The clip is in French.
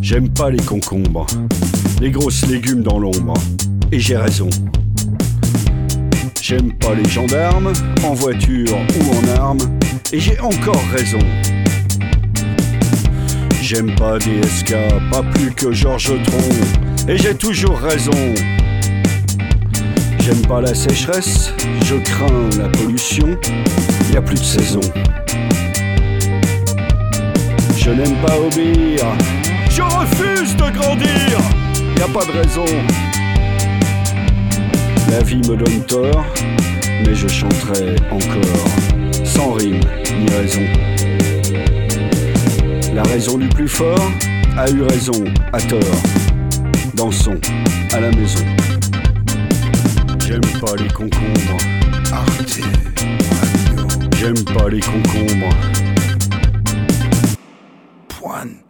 J'aime pas les concombres, les grosses légumes dans l'ombre. Et j'ai raison. J'aime pas les gendarmes, en voiture ou en armes. Et j'ai encore raison. J'aime pas DSK, pas plus que Georges Tron. Et j'ai toujours raison. J'aime pas la sécheresse, je crains la pollution, y a plus de saison. Je n'aime pas obéir, je refuse de grandir, y a pas de raison. La vie me donne tort, mais je chanterai encore, sans rime ni raison. La raison du plus fort a eu raison à tort. Dansons à la maison. J'aime pas les concombres. Arte. J'aime pas les concombres. one.